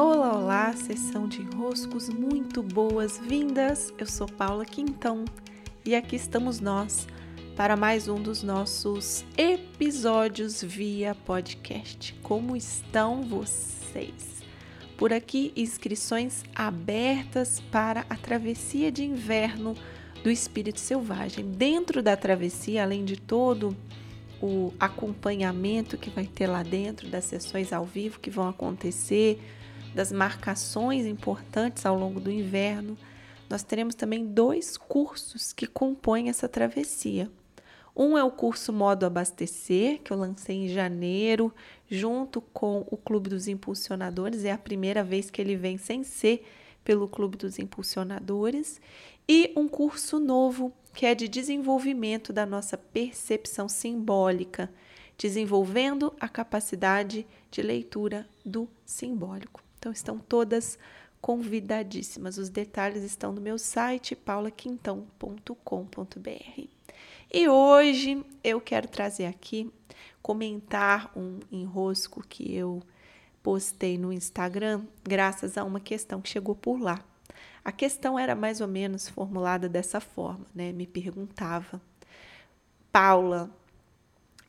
Olá, olá, sessão de enroscos muito boas-vindas. Eu sou Paula Quintão e aqui estamos nós para mais um dos nossos episódios via podcast. Como estão vocês? Por aqui, inscrições abertas para a travessia de inverno do espírito selvagem. Dentro da travessia, além de todo o acompanhamento que vai ter lá dentro das sessões ao vivo que vão acontecer, das marcações importantes ao longo do inverno, nós teremos também dois cursos que compõem essa travessia. Um é o curso Modo Abastecer, que eu lancei em janeiro, junto com o Clube dos Impulsionadores. É a primeira vez que ele vem sem ser pelo Clube dos Impulsionadores. E um curso novo, que é de desenvolvimento da nossa percepção simbólica, desenvolvendo a capacidade de leitura do simbólico. Então, estão todas convidadíssimas. Os detalhes estão no meu site paulaquintão.com.br. E hoje eu quero trazer aqui, comentar um enrosco que eu postei no Instagram, graças a uma questão que chegou por lá. A questão era mais ou menos formulada dessa forma, né? Me perguntava, Paula,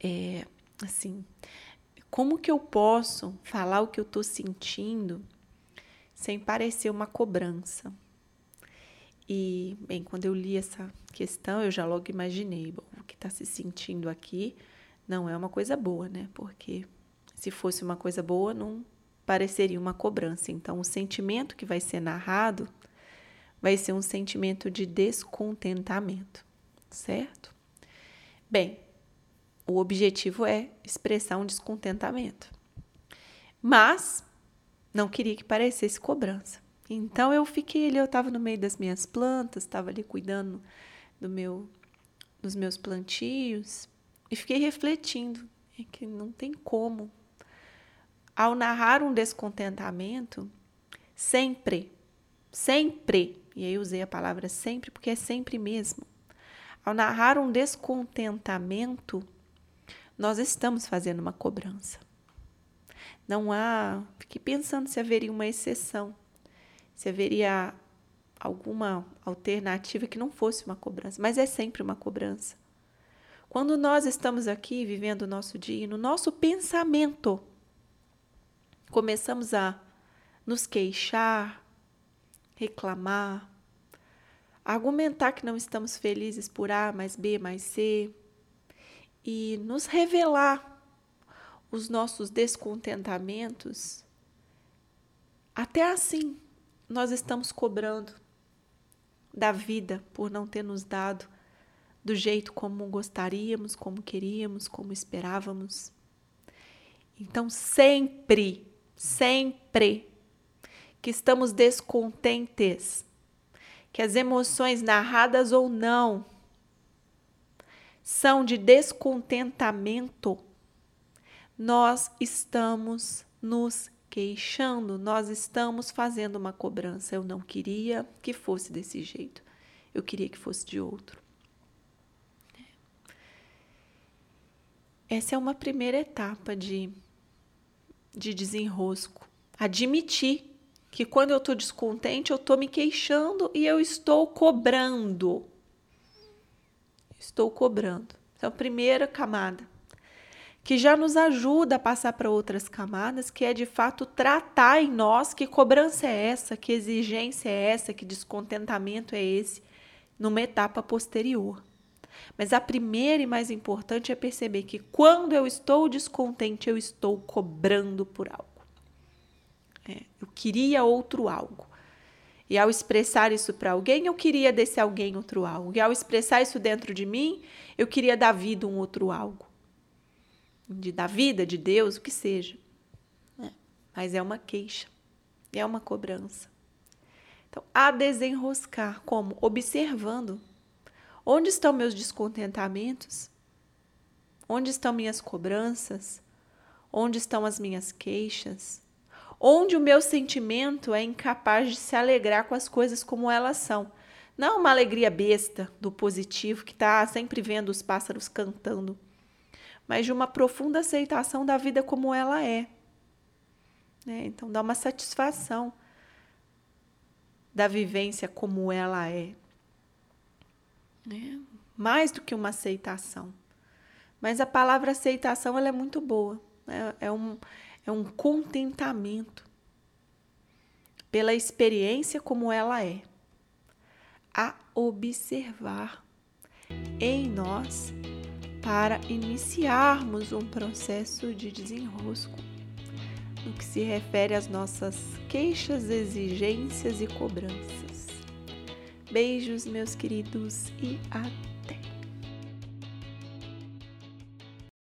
é, assim, como que eu posso falar o que eu estou sentindo sem parecer uma cobrança? E, bem, quando eu li essa questão, eu já logo imaginei, bom, o que está se sentindo aqui não é uma coisa boa, né? Porque se fosse uma coisa boa, não pareceria uma cobrança. Então, o sentimento que vai ser narrado vai ser um sentimento de descontentamento, certo? Bem, o objetivo é expressar um descontentamento. Mas não queria que parecesse cobrança. Então eu fiquei ali, eu estava no meio das minhas plantas, estava ali cuidando do meu, dos meus plantios e fiquei refletindo é que não tem como. Ao narrar um descontentamento, sempre, sempre, e aí usei a palavra sempre porque é sempre mesmo. Ao narrar um descontentamento, nós estamos fazendo uma cobrança. Não há. Fiquei pensando se haveria uma exceção se haveria alguma alternativa que não fosse uma cobrança, mas é sempre uma cobrança. Quando nós estamos aqui vivendo o nosso dia, no nosso pensamento, começamos a nos queixar, reclamar, argumentar que não estamos felizes por A mais B mais C e nos revelar os nossos descontentamentos, até assim nós estamos cobrando da vida por não ter nos dado do jeito como gostaríamos, como queríamos, como esperávamos. Então, sempre, sempre que estamos descontentes, que as emoções narradas ou não são de descontentamento, nós estamos nos queixando, nós estamos fazendo uma cobrança. Eu não queria que fosse desse jeito. Eu queria que fosse de outro. Essa é uma primeira etapa de, de desenrosco. Admitir que quando eu estou descontente, eu estou me queixando e eu estou cobrando. Estou cobrando. Então, a primeira camada que já nos ajuda a passar para outras camadas, que é de fato tratar em nós que cobrança é essa, que exigência é essa, que descontentamento é esse, numa etapa posterior. Mas a primeira e mais importante é perceber que quando eu estou descontente, eu estou cobrando por algo. É, eu queria outro algo. E ao expressar isso para alguém, eu queria desse alguém outro algo. E ao expressar isso dentro de mim, eu queria da vida um outro algo de, da vida, de Deus, o que seja. É. Mas é uma queixa, é uma cobrança. Então, a desenroscar, como? Observando. Onde estão meus descontentamentos? Onde estão minhas cobranças? Onde estão as minhas queixas? Onde o meu sentimento é incapaz de se alegrar com as coisas como elas são. Não uma alegria besta do positivo que está sempre vendo os pássaros cantando mas de uma profunda aceitação da vida como ela é. Né? Então dá uma satisfação da vivência como ela é. Né? Mais do que uma aceitação. Mas a palavra aceitação ela é muito boa. Né? É, um, é um contentamento pela experiência como ela é. A observar em nós para iniciarmos um processo de desenrosco no que se refere às nossas queixas, exigências e cobranças. Beijos, meus queridos, e até!